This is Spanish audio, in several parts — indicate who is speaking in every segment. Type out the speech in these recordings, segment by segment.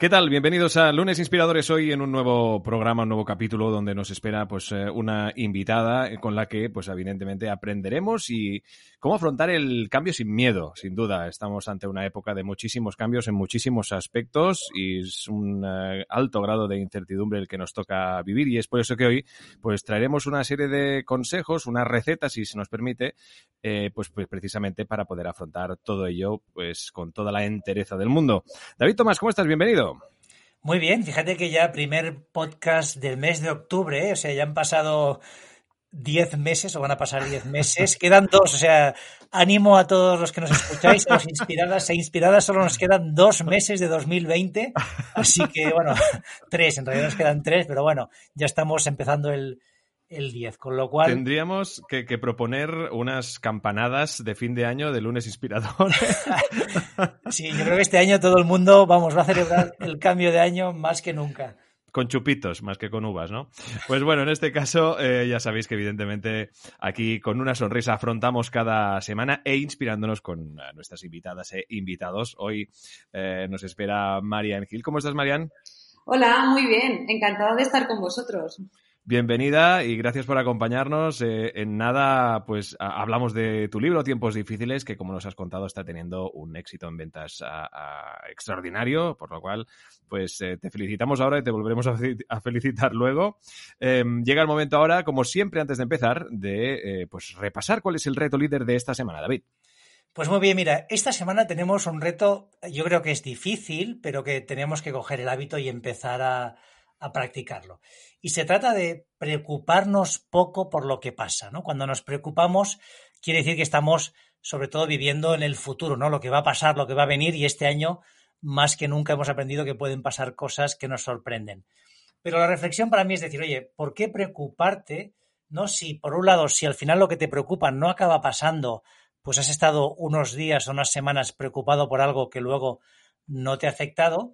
Speaker 1: ¿Qué tal? Bienvenidos a Lunes Inspiradores hoy en un nuevo programa, un nuevo capítulo donde nos espera pues eh, una invitada con la que pues evidentemente aprenderemos y cómo afrontar el cambio sin miedo, sin duda. Estamos ante una época de muchísimos cambios en muchísimos aspectos y es un eh, alto grado de incertidumbre el que nos toca vivir y es por eso que hoy pues traeremos una serie de consejos, unas recetas si se nos permite, eh, pues, pues precisamente para poder afrontar todo ello pues con toda la entereza del mundo. David Tomás, ¿cómo estás? Bienvenido.
Speaker 2: Muy bien, fíjate que ya primer podcast del mes de octubre, ¿eh? o sea, ya han pasado 10 meses o van a pasar 10 meses, quedan dos, o sea, ánimo a todos los que nos escucháis, a los inspiradas e inspiradas, solo nos quedan dos meses de 2020, así que bueno, tres, en realidad nos quedan tres, pero bueno, ya estamos empezando el, el 10, con lo cual...
Speaker 1: Tendríamos que, que, proponer unas campanadas de fin de año de lunes inspirador.
Speaker 2: sí, yo creo que este año todo el mundo, vamos, va a celebrar el cambio de año más que nunca.
Speaker 1: Con chupitos más que con uvas, ¿no? Pues bueno, en este caso eh, ya sabéis que evidentemente aquí con una sonrisa afrontamos cada semana e inspirándonos con nuestras invitadas e invitados. Hoy eh, nos espera Marian Gil. ¿Cómo estás, Marian?
Speaker 3: Hola, muy bien. Encantada de estar con vosotros.
Speaker 1: Bienvenida y gracias por acompañarnos. Eh, en nada, pues hablamos de tu libro, Tiempos Difíciles, que como nos has contado está teniendo un éxito en ventas extraordinario, por lo cual, pues eh, te felicitamos ahora y te volveremos a, felicitar luego. Eh, llega el momento ahora, como siempre, antes de empezar, de pues repasar cuál es el reto líder de esta semana, David.
Speaker 2: Pues muy bien, mira, esta semana tenemos un reto, yo creo que es difícil, pero que tenemos que coger el hábito y empezar a a practicarlo. Y se trata de preocuparnos poco por lo que pasa, ¿no? Cuando nos preocupamos, quiere decir que estamos sobre todo viviendo en el futuro, ¿no? Lo que va a pasar, lo que va a venir, y este año más que nunca hemos aprendido que pueden pasar cosas que nos sorprenden. Pero la reflexión para mí es decir, oye, ¿por qué preocuparte? ¿No? Si por un lado, si al final lo que te preocupa no acaba pasando, pues has estado unos días o unas semanas preocupado por algo que luego no te ha afectado,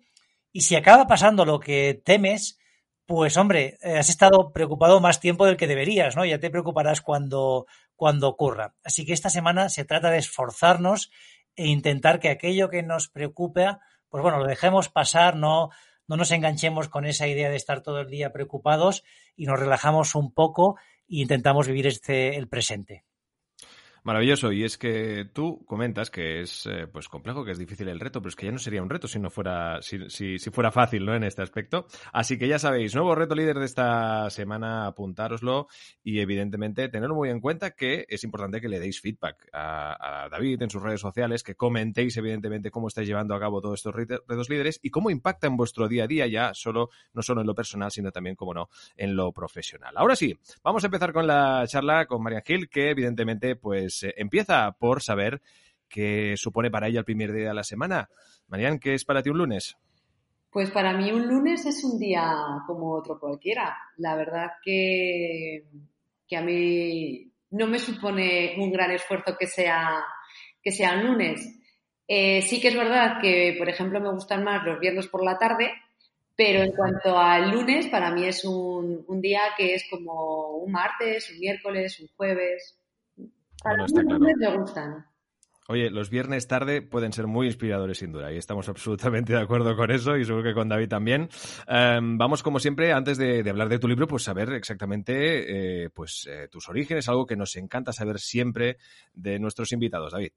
Speaker 2: y si acaba pasando lo que temes, pues hombre, has estado preocupado más tiempo del que deberías, ¿no? Ya te preocuparás cuando, cuando ocurra. Así que esta semana se trata de esforzarnos e intentar que aquello que nos preocupa, pues bueno, lo dejemos pasar, no, no nos enganchemos con esa idea de estar todo el día preocupados y nos relajamos un poco e intentamos vivir este, el presente.
Speaker 1: Maravilloso. Y es que tú comentas que es eh, pues complejo, que es difícil el reto, pero es que ya no sería un reto si no fuera, si, si, si, fuera fácil, ¿no? En este aspecto. Así que ya sabéis, nuevo reto líder de esta semana, apuntároslo y evidentemente tenerlo muy en cuenta que es importante que le deis feedback a, a David en sus redes sociales, que comentéis evidentemente cómo estáis llevando a cabo todos estos retos líderes y cómo impacta en vuestro día a día ya solo, no solo en lo personal, sino también, como no, en lo profesional. Ahora sí, vamos a empezar con la charla con María Gil, que evidentemente, pues pues, eh, empieza por saber qué supone para ella el primer día de la semana. Marian, ¿qué es para ti un lunes?
Speaker 3: Pues para mí un lunes es un día como otro cualquiera. La verdad que, que a mí no me supone un gran esfuerzo que sea, que sea un lunes. Eh, sí que es verdad que, por ejemplo, me gustan más los viernes por la tarde, pero en cuanto al lunes, para mí es un, un día que es como un martes, un miércoles, un jueves. Para
Speaker 1: está claro.
Speaker 3: me gustan.
Speaker 1: Oye, los viernes tarde pueden ser muy inspiradores sin duda y estamos absolutamente de acuerdo con eso y seguro que con David también. Um, vamos como siempre, antes de, de, hablar de tu libro, pues saber exactamente eh, pues eh, tus orígenes, algo que nos encanta saber siempre de nuestros invitados, David.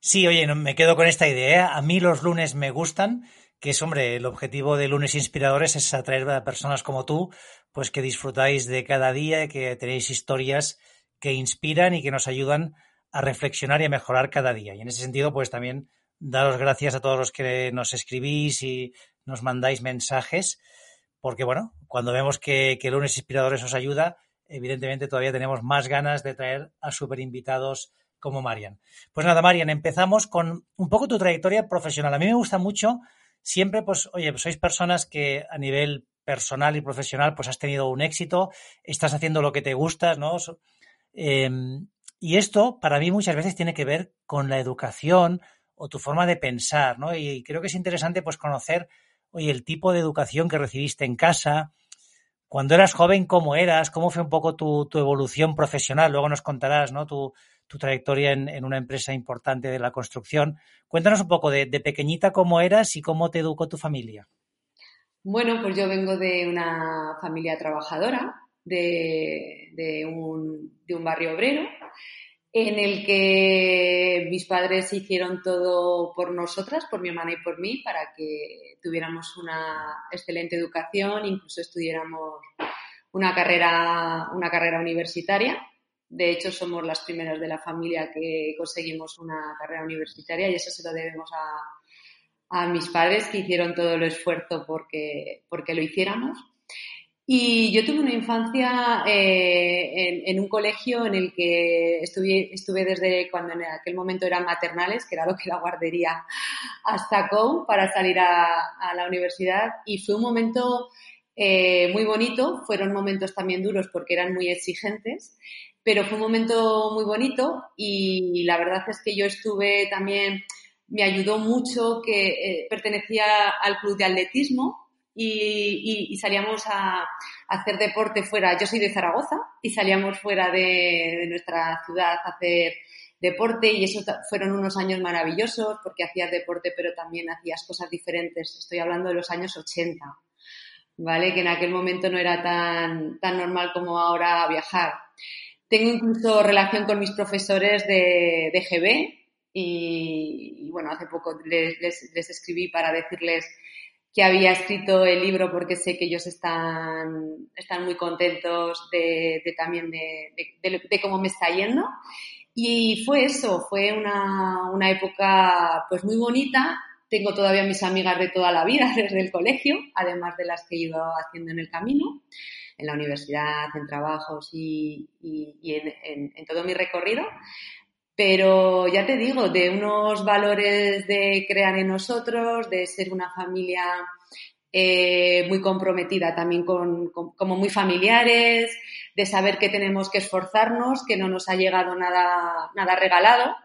Speaker 2: Sí, oye, no, me quedo con esta idea. A mí los lunes me gustan, que es, hombre, el objetivo de Lunes Inspiradores es atraer a personas como tú, pues que disfrutáis de cada día, que tenéis historias que inspiran y que nos ayudan a reflexionar y a mejorar cada día. Y en ese sentido, pues también daros gracias a todos los que nos escribís y nos mandáis mensajes, porque bueno, cuando vemos que, que Lunes Inspiradores os ayuda, evidentemente todavía tenemos más ganas de traer a super invitados como Marian. Pues nada, Marian, empezamos con un poco tu trayectoria profesional. A mí me gusta mucho, siempre, pues, oye, sois personas que a nivel personal y profesional, pues has tenido un éxito, estás haciendo lo que te gusta, ¿no? Em, y esto, para mí, muchas veces tiene que ver con la educación o tu forma de pensar, ¿no? Y creo que es interesante, pues, conocer, oye, el tipo de educación que recibiste en casa, cuando eras joven, cómo eras, cómo fue un poco tu, evolución profesional. Luego nos contarás, ¿no? Tu, trayectoria en, una empresa importante de la construcción. Cuéntanos un poco de pequeñita cómo eras y cómo te educó tu familia.
Speaker 3: Bueno, pues yo vengo de una familia trabajadora, de, un, barrio obrero, en el que mis padres hicieron todo por nosotras, por mi hermana y por mí, para que tuviéramos una excelente educación, incluso estudiáramos una carrera, una carrera universitaria. De hecho, somos las primeras de la familia que conseguimos una carrera universitaria y eso se lo debemos a, a mis padres que hicieron todo el esfuerzo porque, porque lo hiciéramos. Y yo tuve una infancia eh, en, un colegio en el que estuve, estuve desde cuando en aquel momento eran maternales, que era lo que la guardería, hasta COU para salir a, la universidad. Y fue un momento eh, muy bonito, fueron momentos también duros porque eran muy exigentes, pero fue un momento muy bonito. Y la verdad es que yo estuve también me ayudó mucho que eh, pertenecía al club de atletismo y, salíamos a, hacer deporte fuera. Yo soy de Zaragoza y salíamos fuera de, nuestra ciudad a hacer deporte y eso fueron unos años maravillosos porque hacías deporte pero también hacías cosas diferentes. Estoy hablando de los años 80, ¿vale? Que en aquel momento no era tan, tan normal como ahora viajar. Tengo incluso relación con mis profesores de, de GB, y, bueno, hace poco les, les, escribí para decirles que había escrito el libro porque sé que ellos están, están muy contentos de, también de, de, cómo me está yendo. Y fue eso, fue una, una época pues muy bonita. Tengo todavía mis amigas de toda la vida desde el colegio, además de las que he ido haciendo en el camino, en la universidad, en trabajos y, y, en, en todo mi recorrido. Pero ya te digo, de unos valores de crear en nosotros, de ser una familia eh, muy comprometida también con, como muy familiares, de saber que tenemos que esforzarnos, que no nos ha llegado nada, nada regalado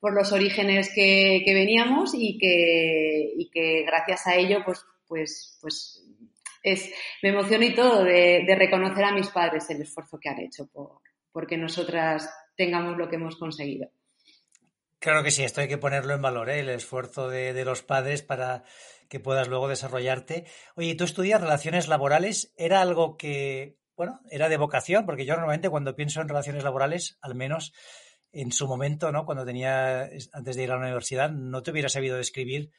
Speaker 3: por los orígenes que, veníamos y que, y que gracias a ello, pues, pues, pues es, me emociono y todo de, de reconocer a mis padres el esfuerzo que han hecho por, porque nosotras tengamos lo que hemos conseguido.
Speaker 2: Claro que sí, esto hay que ponerlo en valor, ¿eh? el esfuerzo de, los padres para que puedas luego desarrollarte. Oye, tú estudias relaciones laborales, ¿era algo que, bueno, era de vocación? Porque yo normalmente cuando pienso en relaciones laborales, al menos en su momento, ¿no? Cuando tenía, antes de ir a la universidad, no te hubiera sabido describir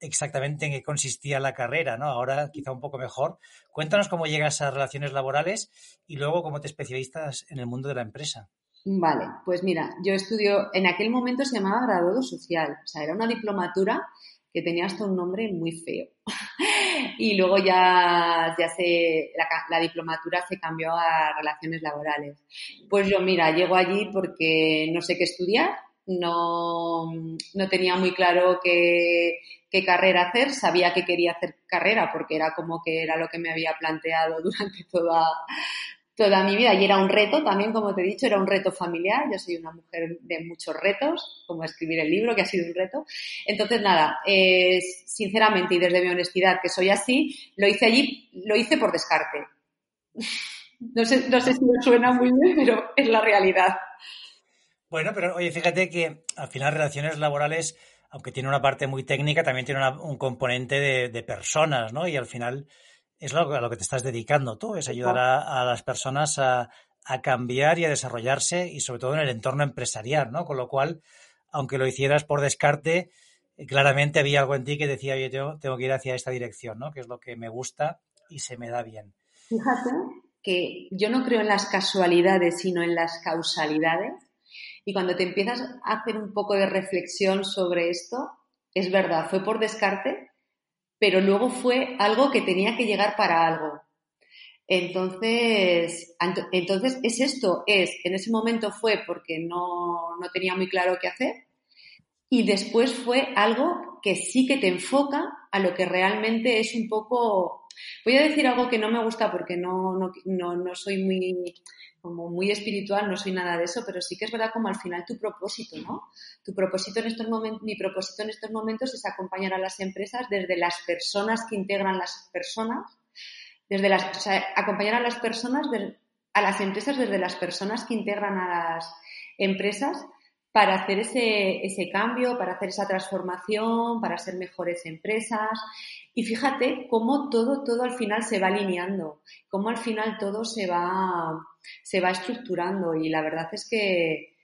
Speaker 2: exactamente en qué consistía la carrera, ¿no? Ahora quizá un poco mejor. Cuéntanos cómo llegas a relaciones laborales y luego cómo te especialistas en el mundo de la empresa.
Speaker 3: Vale, pues mira, yo estudio, en aquel momento se llamaba graduado social, o sea, era una diplomatura que tenía hasta un nombre muy feo. y luego ya, ya se, la, diplomatura se cambió a relaciones laborales. Pues yo, mira, llego allí porque no sé qué estudiar, no, no tenía muy claro qué, qué carrera hacer, sabía que quería hacer carrera porque era como que era lo que me había planteado durante toda, toda mi vida y era un reto también, como te he dicho, era un reto familiar. Yo soy una mujer de muchos retos, como escribir el libro, que ha sido un reto. Entonces, nada, eh, sinceramente y desde mi honestidad, que soy así, lo hice allí, lo hice por descarte. No sé, no sé si me suena muy bien, pero es la realidad.
Speaker 2: Bueno, pero oye, fíjate que al final relaciones laborales, aunque tiene una parte muy técnica, también tiene un componente de, de personas, ¿no? Y al final es lo, a lo que te estás dedicando tú, es ayudar a, las personas a, cambiar y a desarrollarse y sobre todo en el entorno empresarial, ¿no? Con lo cual, aunque lo hicieras por descarte, eh, claramente había algo en ti que decía, oye, yo tengo que ir hacia esta dirección, ¿no? Que es lo que me gusta y se me da bien.
Speaker 3: Fíjate que yo no creo en las casualidades, sino en las causalidades. Y cuando te empiezas a hacer un poco de reflexión sobre esto, es verdad, fue por descarte, pero luego fue algo que tenía que llegar para algo. Entonces, entonces es esto, es, en ese momento fue porque no, no tenía muy claro qué hacer y después fue algo que sí que te enfoca a lo que realmente es un poco, voy a decir algo que no me gusta porque no, no, no, no soy muy, como muy espiritual, no soy nada de eso, pero sí que es verdad como al final tu propósito, ¿no? Tu propósito en estos momentos, mi propósito en estos momentos es acompañar a las empresas desde las personas que integran las personas desde las, o sea, acompañar a las personas, a las empresas desde las personas que integran a las empresas para hacer ese, ese cambio, para hacer esa transformación, para ser mejores empresas. Y fíjate cómo todo, todo al final se va alineando, cómo al final todo se va, se va estructurando. Y la verdad es que,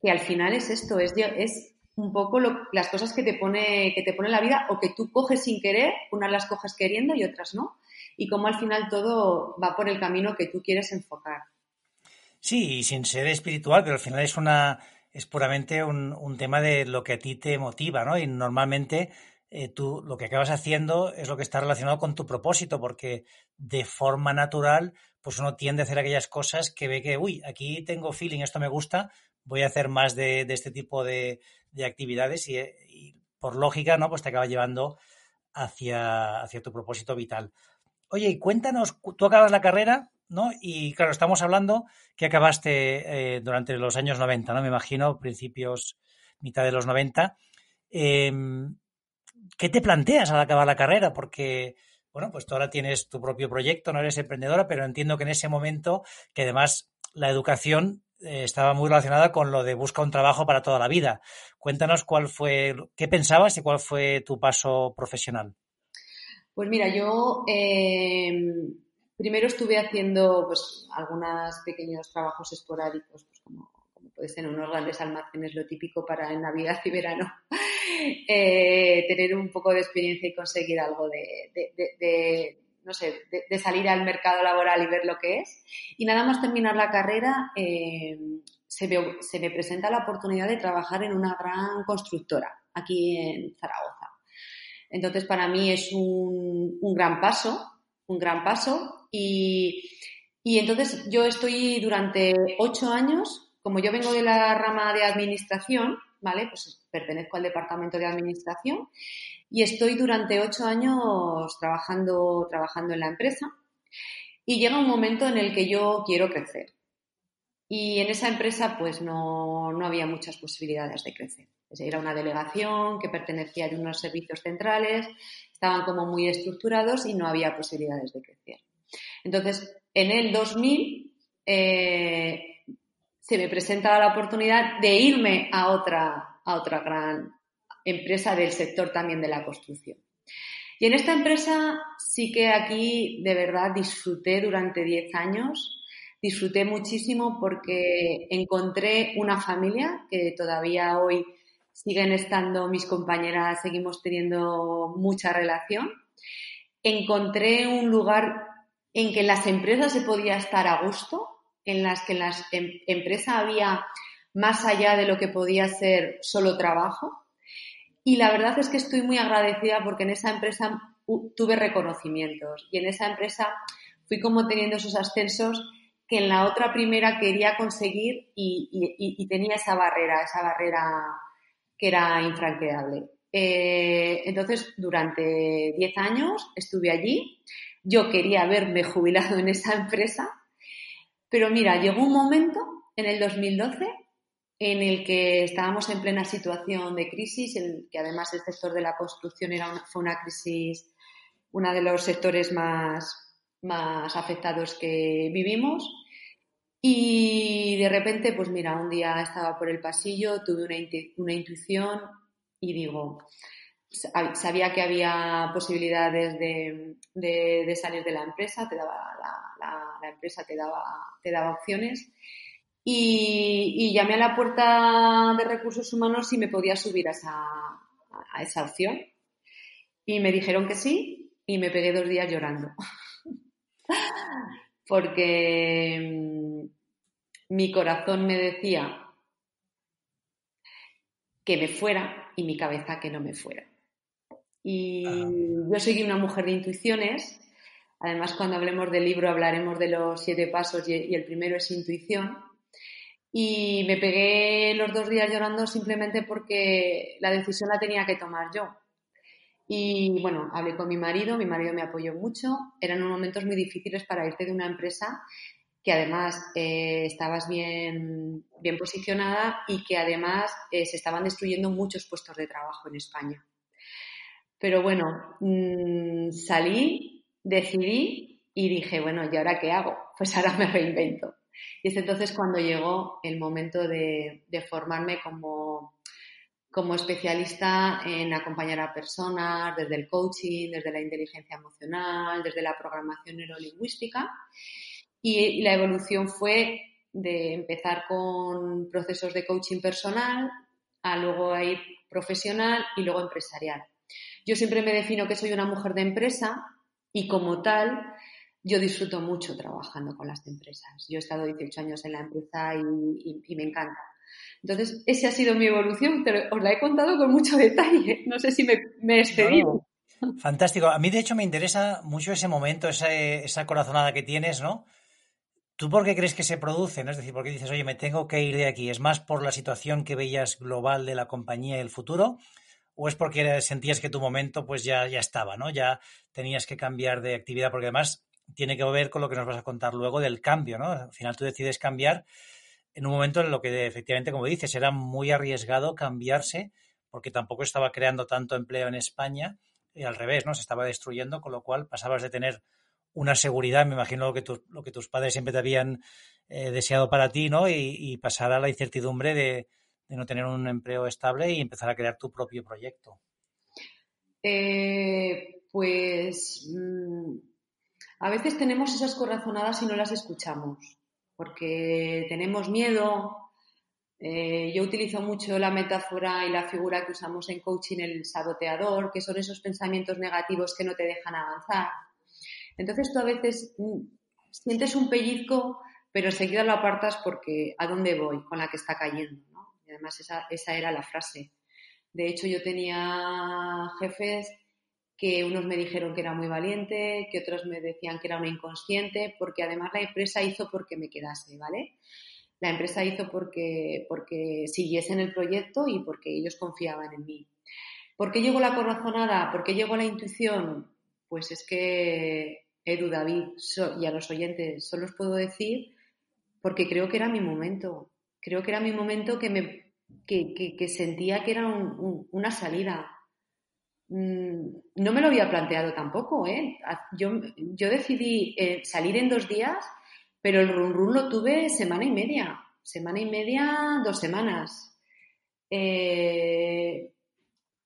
Speaker 3: que al final es esto, es, es un poco las cosas que te pone, que te pone la vida o que tú coges sin querer, unas las coges queriendo y otras no y cómo al final todo va por el camino que tú quieres enfocar.
Speaker 2: Sí, y sin ser espiritual, pero al final es una es puramente un, un tema de lo que a ti te motiva, ¿no? Y normalmente eh, tú lo que acabas haciendo es lo que está relacionado con tu propósito, porque de forma natural, pues uno tiende a hacer aquellas cosas que ve que, uy, aquí tengo feeling, esto me gusta, voy a hacer más de, de este tipo de, de actividades y, y, por lógica, ¿no? Pues te acaba llevando hacia, hacia tu propósito vital. Oye, y cuéntanos, tú acabas la carrera, ¿no? Y claro, estamos hablando que acabaste eh, durante los años 90, ¿no? Me imagino, principios, mitad de los 90. Eh, ¿Qué te planteas al acabar la carrera? Porque, bueno, pues tú ahora tienes tu propio proyecto, no eres emprendedora, pero entiendo que en ese momento, que además la educación eh, estaba muy relacionada con lo de busca un trabajo para toda la vida. Cuéntanos cuál fue, qué pensabas y cuál fue tu paso profesional.
Speaker 3: Pues mira, yo eh, primero estuve haciendo pues algunos pequeños trabajos esporádicos, pues como, puede ser unos grandes almacenes, lo típico para en Navidad y verano, eh, tener un poco de experiencia y conseguir algo de, no sé, de, salir al mercado laboral y ver lo que es. Y nada más terminar la carrera, eh, se, se me presenta la oportunidad de trabajar en una gran constructora aquí en Zaragoza. Entonces, para mí es un, gran paso, un gran paso. Y, entonces yo estoy durante ocho años, como yo vengo de la rama de administración, ¿vale? Pues pertenezco al departamento de administración y estoy durante ocho años trabajando, trabajando en la empresa. Y llega un momento en el que yo quiero crecer. Y en esa empresa, pues no, no había muchas posibilidades de crecer. Era una delegación que pertenecía a unos servicios centrales, estaban como muy estructurados y no había posibilidades de crecer. Entonces, en el 2000 eh, se me presenta la oportunidad de irme a otra, a otra gran empresa del sector también de la construcción. Y en esta empresa sí que aquí de verdad disfruté durante 10 años, disfruté muchísimo porque encontré una familia que todavía hoy siguen estando mis compañeras, seguimos teniendo mucha relación. Encontré un lugar en que las empresas se podía estar a gusto, en las que en las em, empresas había más allá de lo que podía ser solo trabajo. Y la verdad es que estoy muy agradecida porque en esa empresa tuve reconocimientos y en esa empresa fui como teniendo esos ascensos que en la otra primera quería conseguir y, tenía esa barrera, esa barrera que era infranqueable. Eh, entonces, durante 10 años estuve allí. Yo quería haberme jubilado en esa empresa, pero mira, llegó un momento en el 2012 en el que estábamos en plena situación de crisis, el, que además el sector de la construcción era fue una crisis, uno de los sectores más, más afectados que vivimos. Y de repente, pues mira, un día estaba por el pasillo, tuve una, intuición y digo, sabía que había posibilidades de, salir de la empresa, te daba la, empresa te daba, te daba opciones. Y, llamé a la puerta de recursos humanos si me podía subir a esa, a esa opción. Y me dijeron que sí y me pegué dos días llorando. Porque mi corazón me decía que me fuera y mi cabeza que no me fuera. Y ah. yo soy una mujer de intuiciones. Además, cuando hablemos del libro hablaremos de los siete pasos y el primero es intuición. Y me pegué los dos días llorando simplemente porque la decisión la tenía que tomar yo. Y bueno, hablé con mi marido, mi marido me apoyó mucho. Eran unos momentos muy difíciles para irte de una empresa que además eh, estabas bien, bien posicionada y que además eh, se estaban destruyendo muchos puestos de trabajo en España. Pero bueno, mm, salí, decidí y dije, bueno, ¿y ahora qué hago? Pues ahora me reinvento. Y es entonces cuando llegó el momento de, formarme como, como especialista en acompañar a personas desde el coaching, desde la inteligencia emocional, desde la programación neurolingüística. Y, la evolución fue de empezar con procesos de coaching personal, a luego a ir profesional y luego empresarial. Yo siempre me defino que soy una mujer de empresa y como tal yo disfruto mucho trabajando con las empresas. Yo he estado 18 años en la empresa y, me encanta. Entonces, esa ha sido mi evolución, pero os la he contado con mucho detalle. No sé si me, he excedido.
Speaker 2: Fantástico. A mí, de hecho, me interesa mucho ese momento, esa, esa corazonada que tienes, ¿no? ¿Tú por qué crees que se produce? ¿no? Es decir, ¿por qué dices, oye, me tengo que ir de aquí? ¿Es más por la situación que veías global de la compañía y el futuro? ¿O es porque sentías que tu momento pues ya, ya estaba, ¿no? Ya tenías que cambiar de actividad, porque además tiene que ver con lo que nos vas a contar luego del cambio, ¿no? Al final tú decides cambiar en un momento en lo que efectivamente, como dices, era muy arriesgado cambiarse porque tampoco estaba creando tanto empleo en España y al revés, ¿no? Se estaba destruyendo, con lo cual pasabas de tener una seguridad, me imagino lo que, tus padres siempre te habían eh, deseado para ti, ¿no? Y, pasar a la incertidumbre de, no tener un empleo estable y empezar a crear tu propio proyecto.
Speaker 3: Eh, pues mm, a veces tenemos esas corazonadas y no las escuchamos, porque tenemos miedo. Eh, yo utilizo mucho la metáfora y la figura que usamos en coaching, el saboteador, que son esos pensamientos negativos que no te dejan avanzar. Entonces tú a veces mm, sientes un pellizco, pero seguido lo apartas porque ¿a dónde voy? Con la que está cayendo. Y además esa, esa era la frase. De hecho, yo tenía jefes que unos me dijeron que era muy valiente, que otros me decían que era una inconsciente, porque además la empresa hizo porque me quedase, ¿vale? La empresa hizo porque, porque siguiese en el proyecto y porque ellos confiaban en mí. ¿Por qué llegó la corazonada? ¿Por qué llegó la intuición? Pues es que, Edu, David y a los oyentes, solo os puedo decir porque creo que era mi momento. Creo que era mi momento que, me, que, sentía que era una salida no me lo había planteado tampoco, ¿eh? Yo, yo decidí eh, salir en dos días, pero el run run lo tuve semana y media. Semana y media, dos semanas. Eh,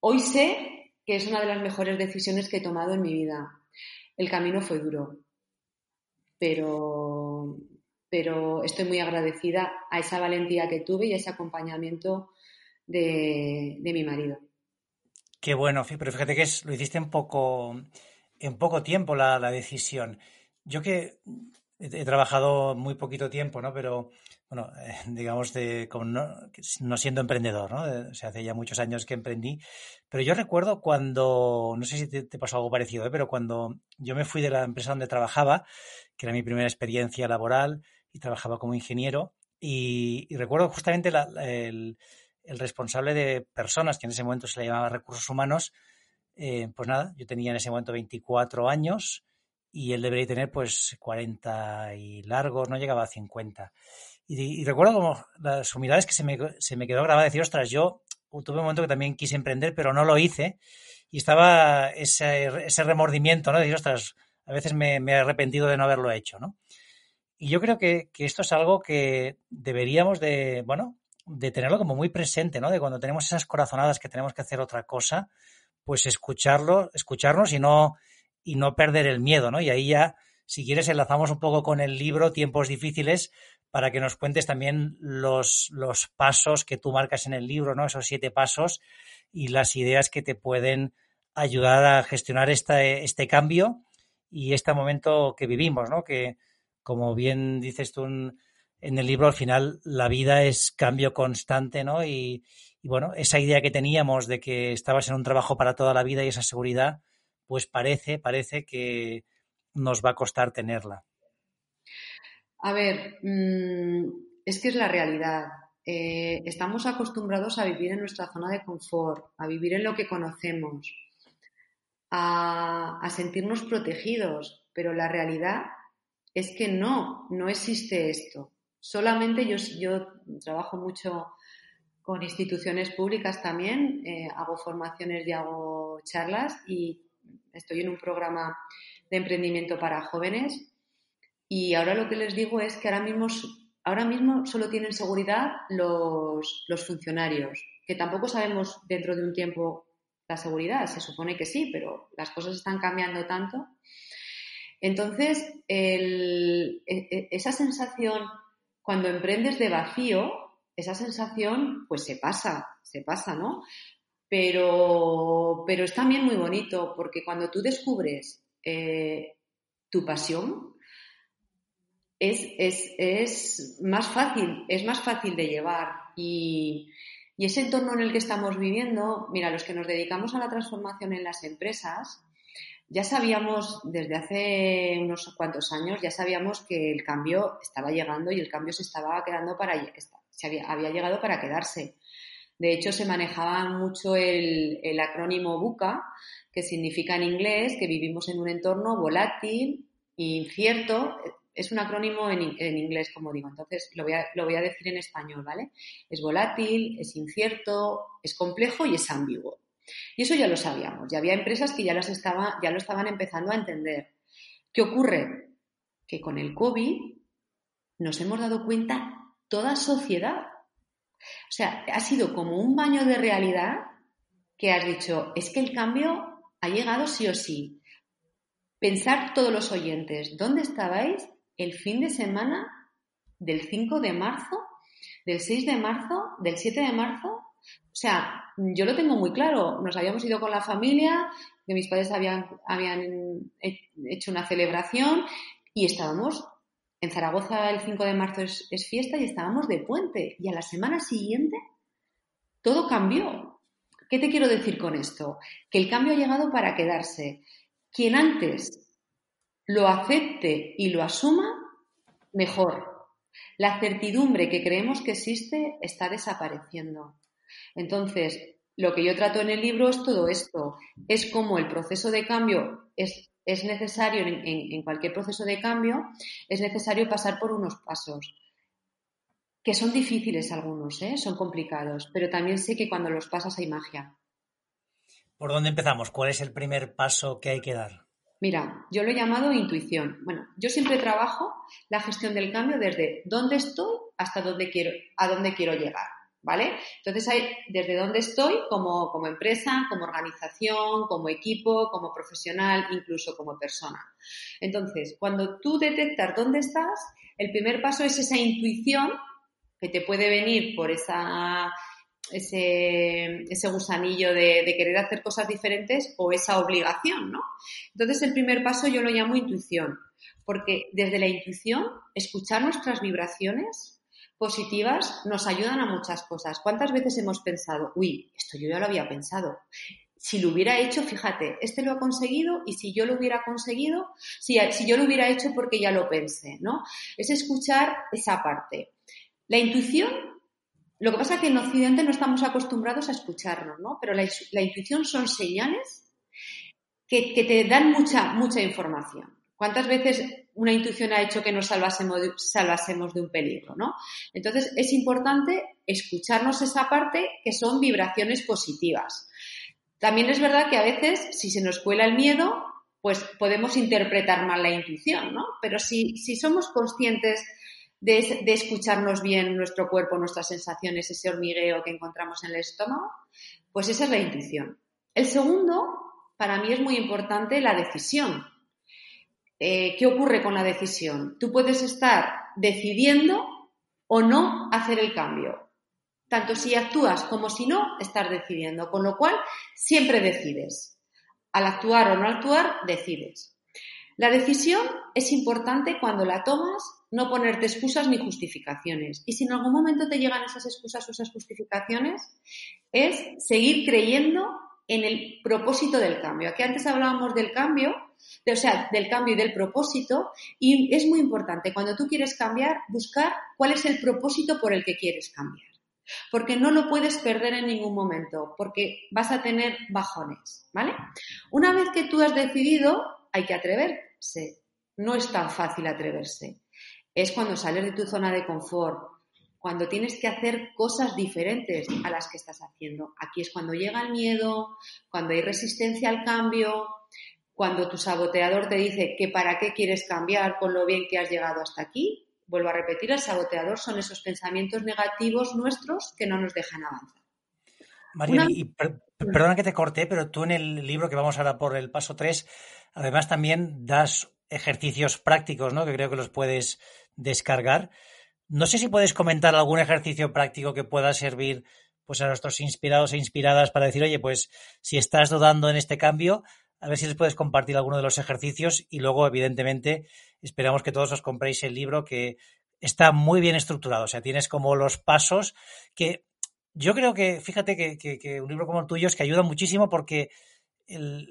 Speaker 3: hoy sé que es una de las mejores decisiones que he tomado en mi vida. El camino fue duro, pero, pero estoy muy agradecida a esa valentía que tuve y a ese acompañamiento de mi marido.
Speaker 2: Qué bueno, pero fíjate que es, lo hiciste en poco, en poco tiempo la, decisión. Yo que he, trabajado muy poquito tiempo, ¿no? Pero, bueno, eh, digamos, de, como no, siendo emprendedor, ¿no? o sea, hace ya muchos años que emprendí. Pero yo recuerdo cuando, no sé si te, pasó algo parecido, ¿eh? pero cuando yo me fui de la empresa donde trabajaba, que era mi primera experiencia laboral, y trabajaba como ingeniero, y, recuerdo justamente la, el el responsable de personas, que en ese momento se le llamaba recursos humanos, eh, pues nada, yo tenía en ese momento 24 años y él debería tener pues 40 y largos, no llegaba a 50. Y, recuerdo como las humildades que se me, se me quedó grabada, decir, ostras, yo tuve un momento que también quise emprender, pero no lo hice. Y estaba ese, ese remordimiento, ¿no? De decir, ostras, a veces me, me, he arrepentido de no haberlo hecho, ¿no? Y yo creo que, que, esto es algo que deberíamos de, bueno, de tenerlo como muy presente, ¿no? De cuando tenemos esas corazonadas que tenemos que hacer otra cosa, pues escucharlo, escucharnos y no, y no perder el miedo, ¿no? Y ahí ya, si quieres, enlazamos un poco con el libro Tiempos difíciles para que nos cuentes también los, los pasos que tú marcas en el libro, ¿no? Esos siete pasos y las ideas que te pueden ayudar a gestionar este, este cambio y este momento que vivimos, ¿no? Que, como bien dices tú, en el libro al final la vida es cambio constante, ¿no? Y, bueno, esa idea que teníamos de que estabas en un trabajo para toda la vida y esa seguridad, pues parece, parece que nos va a costar tenerla.
Speaker 3: A ver, mm, es que es la realidad. Eh, estamos acostumbrados a vivir en nuestra zona de confort, a vivir en lo que conocemos, a sentirnos protegidos, pero la realidad es que no, no existe esto. Solamente yo, yo trabajo mucho con instituciones públicas también, eh, hago formaciones y hago charlas y estoy en un programa de emprendimiento para jóvenes y ahora lo que les digo es que ahora mismo, ahora mismo solo tienen seguridad los, los funcionarios, que tampoco sabemos dentro de un tiempo la seguridad, se supone que sí, pero las cosas están cambiando tanto. Entonces, e, e, esa sensación cuando emprendes de vacío, esa sensación pues se pasa, se pasa, ¿no? Pero, pero es también muy bonito porque cuando tú descubres eh, tu pasión, es, es, es, más fácil, es más fácil de llevar. Y, y ese entorno en el que estamos viviendo, mira, los que nos dedicamos a la transformación en las empresas, ya sabíamos desde hace unos cuantos años, ya sabíamos que el cambio estaba llegando y el cambio se estaba quedando para había, llegado para quedarse. De hecho, se manejaba mucho el, el, acrónimo BUCA, que significa en inglés que vivimos en un entorno volátil, incierto. Es un acrónimo en, en inglés, como digo, entonces lo voy, a, lo voy a decir en español, ¿vale? Es volátil, es incierto, es complejo y es ambiguo. Y eso ya lo sabíamos, ya había empresas que ya, las estaba, ya lo estaban empezando a entender. ¿Qué ocurre? Que con el COVID nos hemos dado cuenta toda sociedad. O sea, ha sido como un baño de realidad que has dicho, es que el cambio ha llegado sí o sí. Pensar todos los oyentes, ¿dónde estabais el fin de semana del 5 de marzo, del 6 de marzo, del 7 de marzo? O sea, yo lo tengo muy claro. Nos habíamos ido con la familia, que mis padres habían, habían hecho una celebración y estábamos en Zaragoza el 5 de marzo es, es, fiesta y estábamos de puente. Y a la semana siguiente todo cambió. ¿Qué te quiero decir con esto? Que el cambio ha llegado para quedarse. Quien antes lo acepte y lo asuma, mejor. La certidumbre que creemos que existe está desapareciendo. Entonces, lo que yo trato en el libro es todo esto, es como el proceso de cambio es, es necesario, en, en, cualquier proceso de cambio, es necesario pasar por unos pasos, que son difíciles algunos, ¿eh? son complicados, pero también sé que cuando los pasas hay magia.
Speaker 2: ¿Por dónde empezamos? ¿Cuál es el primer paso que hay que dar?
Speaker 3: Mira, yo lo he llamado intuición. Bueno, yo siempre trabajo la gestión del cambio desde dónde estoy hasta dónde quiero, a dónde quiero llegar. ¿Vale? Entonces, hay, desde dónde estoy como, como empresa, como organización, como equipo, como profesional, incluso como persona. Entonces, cuando tú detectas dónde estás, el primer paso es esa intuición que te puede venir por esa, ese, ese gusanillo de, de, querer hacer cosas diferentes o esa obligación, ¿no? Entonces, el primer paso yo lo llamo intuición, porque desde la intuición, escuchar nuestras vibraciones, positivas nos ayudan a muchas cosas. ¿Cuántas veces hemos pensado, uy, esto yo ya lo había pensado? Si lo hubiera hecho, fíjate, este lo ha conseguido y si yo lo hubiera conseguido, si, si yo lo hubiera hecho porque ya lo pensé, ¿no? Es escuchar esa parte. La intuición, lo que pasa es que en Occidente no estamos acostumbrados a escucharnos, ¿no? Pero la, la intuición son señales que, que te dan mucha, mucha información. ¿Cuántas veces una intuición ha hecho que nos salvásemos de, salvásemos de un peligro, ¿no? Entonces, es importante escucharnos esa parte que son vibraciones positivas. También es verdad que a veces, si se nos cuela el miedo, pues podemos interpretar mal la intuición, ¿no? Pero si, si somos conscientes de, de, escucharnos bien nuestro cuerpo, nuestras sensaciones, ese hormigueo que encontramos en el estómago, pues esa es la intuición. El segundo, para mí es muy importante la decisión. Eh, ¿qué ocurre con la decisión? Tú puedes estar decidiendo o no hacer el cambio. Tanto si actúas como si no, estás decidiendo. Con lo cual, siempre decides. Al actuar o no actuar, decides. La decisión es importante cuando la tomas, no ponerte excusas ni justificaciones. Y si en algún momento te llegan esas excusas o esas justificaciones, es seguir creyendo en el propósito del cambio. Aquí antes hablábamos del cambio, o sea, del cambio y del propósito, y es muy importante cuando tú quieres cambiar, buscar cuál es el propósito por el que quieres cambiar. Porque no lo puedes perder en ningún momento, porque vas a tener bajones, ¿vale? Una vez que tú has decidido, hay que atreverse. No es tan fácil atreverse. Es cuando sales de tu zona de confort, cuando tienes que hacer cosas diferentes a las que estás haciendo. Aquí es cuando llega el miedo, cuando hay resistencia al cambio, cuando tu saboteador te dice que para qué quieres cambiar con lo bien que has llegado hasta aquí. Vuelvo a repetir, el saboteador son esos pensamientos negativos nuestros que no nos dejan avanzar.
Speaker 2: María, y perdona que te corté, pero tú en el libro que vamos ahora por el paso 3 Además, también das ejercicios prácticos, ¿no? Que creo que los puedes descargar. No sé si puedes comentar algún ejercicio práctico que pueda servir pues a nuestros inspirados e inspiradas para decir, oye, pues si estás dudando en este cambio, a ver si les puedes compartir alguno de los ejercicios y luego, evidentemente, esperamos que todos os compréis el libro que está muy bien estructurado. O sea, tienes como los pasos que yo creo que, fíjate que, que un libro como el tuyo es que ayuda muchísimo porque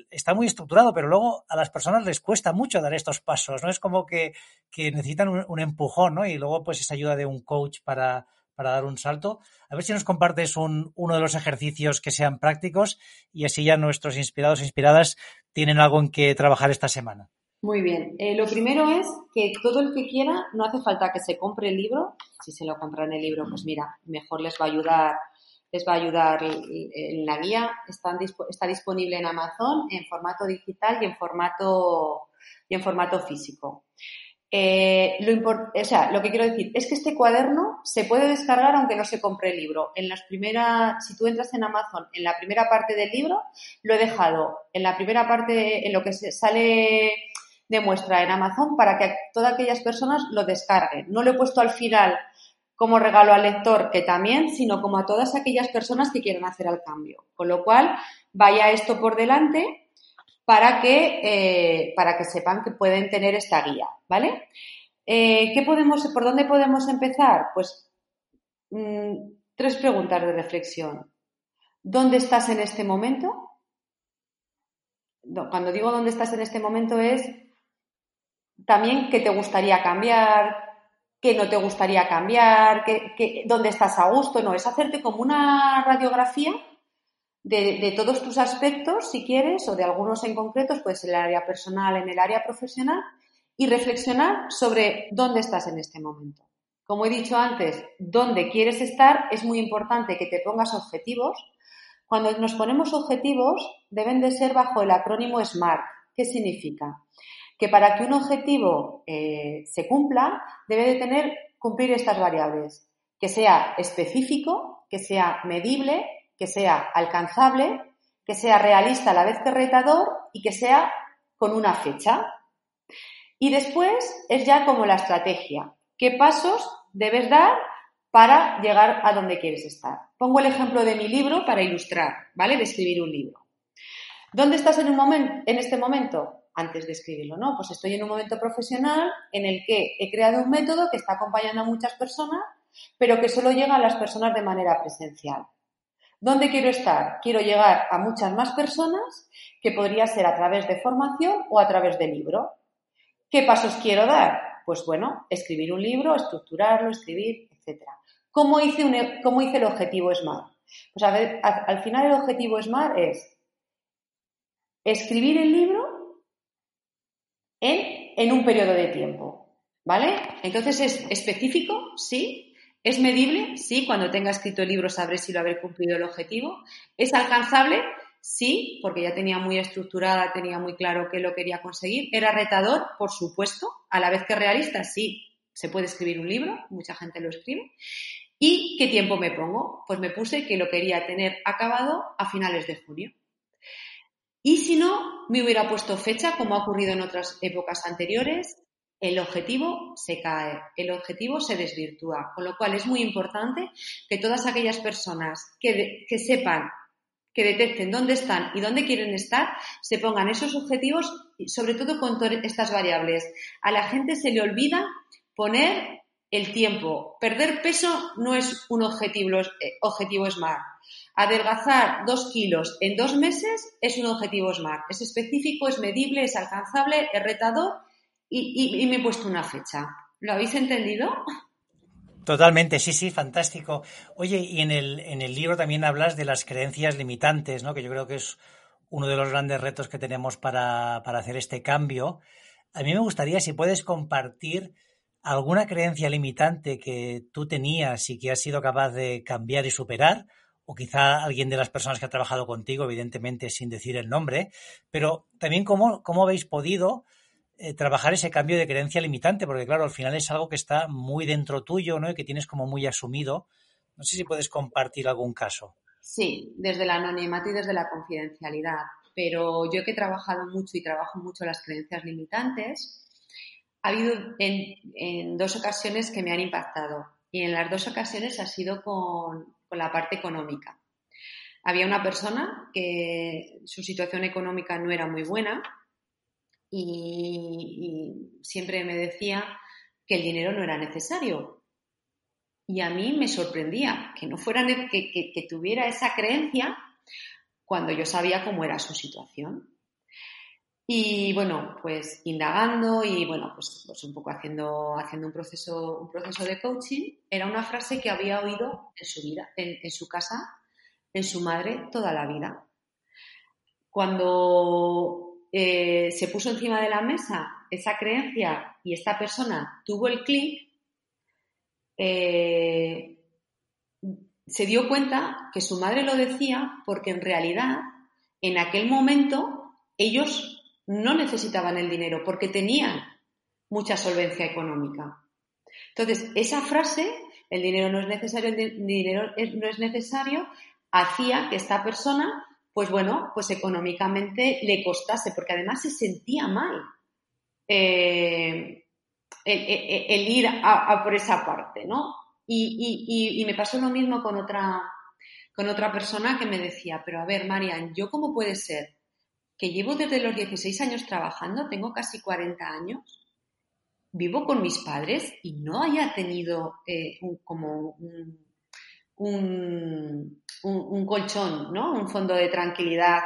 Speaker 2: está muy estructurado, pero luego a las personas les cuesta mucho dar estos pasos, ¿no? Es como que, necesitan un, empujón, ¿no? Y luego pues esa ayuda de un coach para, para dar un salto. A ver si nos compartes un, uno de los ejercicios que sean prácticos y así ya nuestros inspirados e inspiradas tienen algo en que trabajar esta semana.
Speaker 3: Muy bien. Eh, lo primero es que todo el que quiera, no hace falta que se compre el libro. Si se lo compran el libro, pues mira, mejor les va a ayudar les va a ayudar en la guía. Está, disponible en Amazon en formato digital y en formato, y en formato físico. Eh, lo, o sea, lo que quiero decir es que este cuaderno se puede descargar aunque no se compre el libro. En las primeras, si tú entras en Amazon, en la primera parte del libro, lo he dejado en la primera parte, en lo que sale de muestra en Amazon para que todas aquellas personas lo descarguen. No lo he puesto al final como regalo al lector, que también, sino como a todas aquellas personas que quieran hacer el cambio. Con lo cual, vaya esto por delante para que, eh, para que sepan que pueden tener esta guía, ¿vale? Eh, ¿qué podemos, ¿Por dónde podemos empezar? Pues mm, tres preguntas de reflexión. ¿Dónde estás en este momento? Cuando digo dónde estás en este momento es también qué te gustaría cambiar, que no te gustaría cambiar, dónde estás a gusto, no, es hacerte como una radiografía de, todos tus aspectos, si quieres, o de algunos en concretos, pues en el área personal, en el área profesional, y reflexionar sobre dónde estás en este momento. Como he dicho antes, dónde quieres estar, es muy importante que te pongas objetivos. Cuando nos ponemos objetivos, deben de ser bajo el acrónimo SMART. ¿Qué significa? Que para que un objetivo eh, se cumpla debe de tener cumplir estas variables, que sea específico, que sea medible, que sea alcanzable, que sea realista a la vez que retador y que sea con una fecha. Y después es ya como la estrategia. ¿Qué pasos debes dar para llegar a donde quieres estar? Pongo el ejemplo de mi libro para ilustrar, ¿vale? De escribir un libro. ¿Dónde estás en, un en este momento? Antes de escribirlo, ¿no? Pues estoy en un momento profesional en el que he creado un método que está acompañando a muchas personas, pero que solo llega a las personas de manera presencial. ¿Dónde quiero estar? Quiero llegar a muchas más personas, que podría ser a través de formación o a través de libro. ¿Qué pasos quiero dar? Pues bueno, escribir un libro, estructurarlo, escribir, etc. ¿Cómo hice, cómo hice el objetivo SMART? Pues a ver, al final el objetivo SMART es escribir el libro en, un periodo de tiempo. ¿Vale? Entonces es específico, sí. Es medible, sí. Cuando tenga escrito el libro sabré si lo habré cumplido el objetivo. Es alcanzable, sí, porque ya tenía muy estructurada, tenía muy claro que lo quería conseguir. Era retador, por supuesto, a la vez que realista, sí. Se puede escribir un libro, mucha gente lo escribe. ¿Y qué tiempo me pongo? Pues me puse que lo quería tener acabado a finales de junio. Y si no, me hubiera puesto fecha, como ha ocurrido en otras épocas anteriores, el objetivo se cae, el objetivo se desvirtúa. Con lo cual es muy importante que todas aquellas personas que, sepan que detecten dónde están y dónde quieren estar, se pongan esos objetivos, sobre todo con estas variables. A la gente se le olvida poner el tiempo. Perder peso no es un objetivo, eh, objetivo SMART. Adelgazar dos kilos en dos meses es un objetivo SMART. Es específico, es medible, es alcanzable, es retador y me he puesto una fecha. ¿Lo habéis entendido?
Speaker 2: Totalmente, sí, sí, fantástico. Oye, y en el, en el libro también hablas de las creencias limitantes, ¿no? Que yo creo que es uno de los grandes retos que tenemos para, para hacer este cambio. A mí me gustaría si puedes compartir alguna creencia limitante que tú tenías y que has sido capaz de cambiar y superar, o quizá alguien de las personas que ha trabajado contigo, evidentemente sin decir el nombre, pero también cómo, cómo habéis podido eh, trabajar ese cambio de creencia limitante, porque claro, al final es algo que está muy dentro tuyo, ¿no? Y que tienes como muy asumido. No sé si puedes compartir algún caso.
Speaker 3: Sí, desde el anonimato y desde la confidencialidad. Pero yo que he trabajado mucho y trabajo mucho las creencias limitantes, ha habido en, dos ocasiones que me han impactado. Y en las dos ocasiones ha sido con, la parte económica. Había una persona que su situación económica no era muy buena y, siempre me decía que el dinero no era necesario. Y a mí me sorprendía que no fuera que, tuviera esa creencia cuando yo sabía cómo era su situación. Y bueno, pues indagando y bueno, pues, pues, un poco haciendo, haciendo un, proceso, un proceso de coaching, era una frase que había oído en su vida, en su casa, en su madre, toda la vida. Cuando eh, se puso encima de la mesa esa creencia y esta persona tuvo el clic, eh, se dio cuenta que su madre lo decía porque en realidad en aquel momento ellos no necesitaban el dinero porque tenían mucha solvencia económica. Entonces, esa frase, el dinero no es necesario, el dinero no es necesario, hacía que esta persona pues bueno, pues económicamente le costase, porque además se sentía mal eh, el, ir por esa parte, ¿no? Y, me pasó lo mismo con otra, con otra persona que me decía, pero a ver, Marian, ¿yo cómo puede ser que llevo desde los 16 años trabajando, tengo casi 40 años, vivo con mis padres y no haya tenido eh, como un, colchón, ¿no? Un fondo de tranquilidad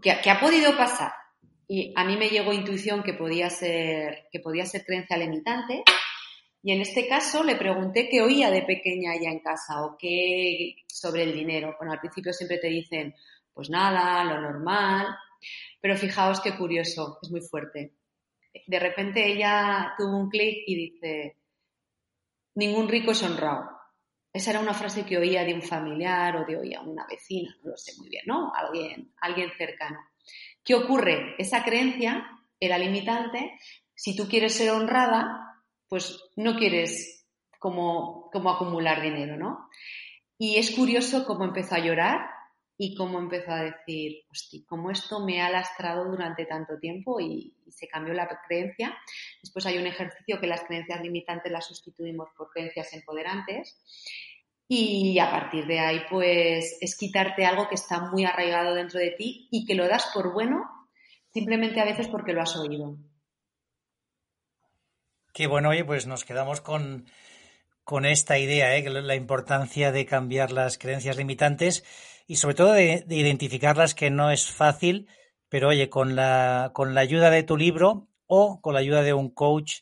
Speaker 3: que, ha podido pasar. Y a mí me llegó intuición que podía ser, que podía ser creencia limitante. Y en este caso le pregunté qué oía de pequeña ya en casa o qué sobre el dinero. Bueno, al principio siempre te dicen, pues nada, lo normal. Pero fijaos qué curioso, es muy fuerte. De repente ella tuvo un clic y dice, ningún rico es honrado. Esa era una frase que oía de un familiar o de oía una vecina, no lo sé muy bien, ¿no? Alguien, alguien cercano. ¿Qué ocurre? Esa creencia era limitante. Si tú quieres ser honrada, pues no quieres como, como acumular dinero, ¿no? Y es curioso cómo empezó a llorar y cómo empezó a decir, hostia, cómo esto me ha lastrado durante tanto tiempo y, se cambió la creencia. Después hay un ejercicio que las creencias limitantes las sustituimos por creencias empoderantes y a partir de ahí, pues es quitarte algo que está muy arraigado dentro de ti y que lo das por bueno simplemente a veces porque lo has oído.
Speaker 2: Qué bueno, oye, pues nos quedamos con, esta idea, ¿eh? la importancia de cambiar las creencias limitantes y sobre todo de, de, identificarlas que no es fácil, pero oye, con la, con la ayuda de tu libro o con la ayuda de un coach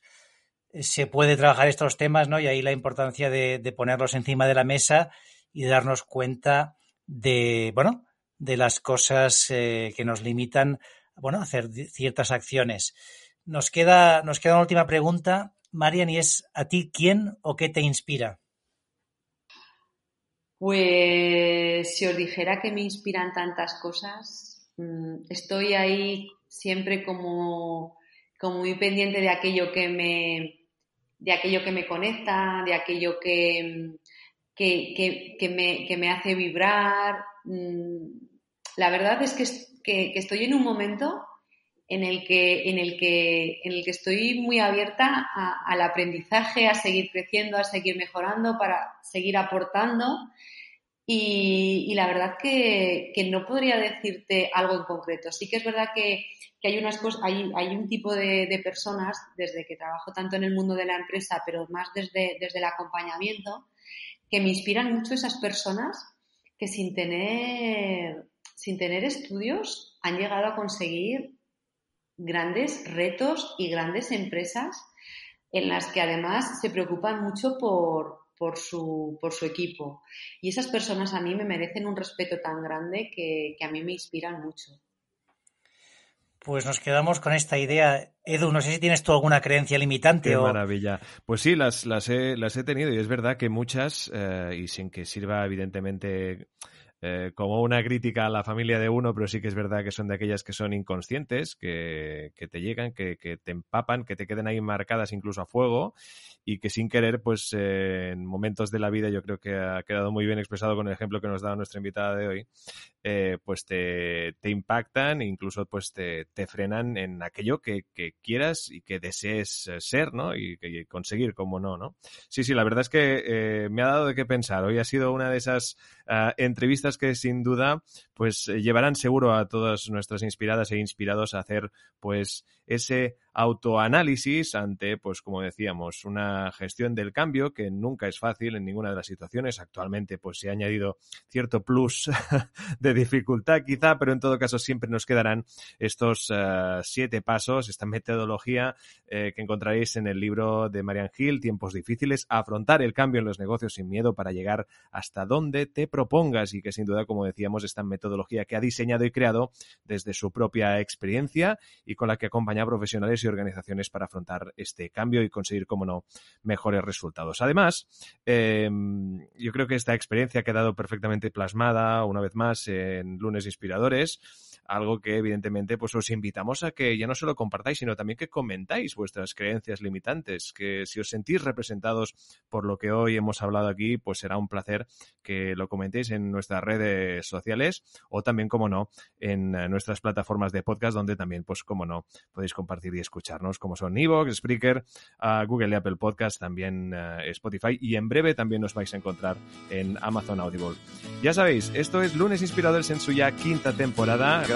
Speaker 2: se puede trabajar estos temas, ¿no? Y ahí la importancia de, ponerlos encima de la mesa y darnos cuenta de, bueno, de las cosas eh, que nos limitan, bueno, a hacer ciertas acciones. Nos queda, nos queda una última pregunta, Marian, y es a ti, ¿quién o qué te inspira?
Speaker 3: Pues si os dijera que me inspiran tantas cosas, mm, estoy ahí siempre como, muy pendiente de aquello que me, de aquello que me conecta, de aquello que, que, me, hace vibrar. Mm, la verdad es que, estoy en un momento en el que, en el que, en el que estoy muy abierta al aprendizaje, a seguir creciendo, a seguir mejorando, para seguir aportando. Y, la verdad que, no podría decirte algo en concreto. Sí que es verdad que, hay unas cosas, hay, hay un tipo de, personas, desde que trabajo tanto en el mundo de la empresa, pero más desde, desde el acompañamiento, que me inspiran mucho esas personas que sin tener, sin tener estudios han llegado a conseguir grandes retos y grandes empresas en las que además se preocupan mucho por, por, su, por su equipo. Y esas personas a mí me merecen un respeto tan grande que, a mí me inspiran mucho.
Speaker 2: Pues nos quedamos con esta idea. Edu, no sé si tienes tú alguna creencia limitante.
Speaker 1: Qué maravilla. Pues sí, las, las, he, las he tenido y es verdad que muchas, eh, y sin que sirva evidentemente eh, como una crítica a la familia de uno, pero sí que es verdad que son de aquellas que son inconscientes, que, que te llegan, que, que, te empapan, que te queden ahí marcadas incluso a fuego y que sin querer, pues eh, en momentos de la vida, yo creo que ha quedado muy bien expresado con el ejemplo que nos da nuestra invitada de hoy, eh, pues te, te, impactan e incluso pues te, te frenan en aquello que, que, quieras y que desees ser, ¿no? Y, y, conseguir, como no, ¿no? Sí, sí, la verdad es que me ha dado de qué pensar. Hoy ha sido una de esas uh, entrevistas que sin duda pues eh, llevarán seguro a todas nuestras inspiradas e inspirados a hacer pues ese autoanálisis ante, pues como decíamos, una gestión del cambio que nunca es fácil en ninguna de las situaciones. Actualmente, pues se ha añadido cierto plus de dificultad quizá, pero en todo caso siempre nos quedarán estos uh, siete pasos, esta metodología eh, que encontraréis en el libro de Marian Hill, Tiempos difíciles, afrontar el cambio en los negocios sin miedo para llegar hasta donde te propongas y que sin duda, como decíamos, esta metodología que ha diseñado y creado desde su propia experiencia y con la que acompaña a profesionales y organizaciones para afrontar este cambio y conseguir, como no, mejores resultados. Además, eh, yo creo que esta experiencia ha quedado perfectamente plasmada una vez más en Lunes Inspiradores algo que evidentemente pues os invitamos a que ya no solo compartáis, sino también que comentáis vuestras creencias limitantes, que si os sentís representados por lo que hoy hemos hablado aquí, pues será un placer que lo comentéis en nuestras redes sociales o también, como no, en nuestras plataformas de podcast, donde también, pues como no, podéis compartir y escucharnos, como son Evox, Spreaker, uh, Google y Apple Podcast, también uh, Spotify y en breve también nos vais a encontrar en Amazon Audible. Ya sabéis, esto es Lunes Inspiradores en su ya quinta temporada.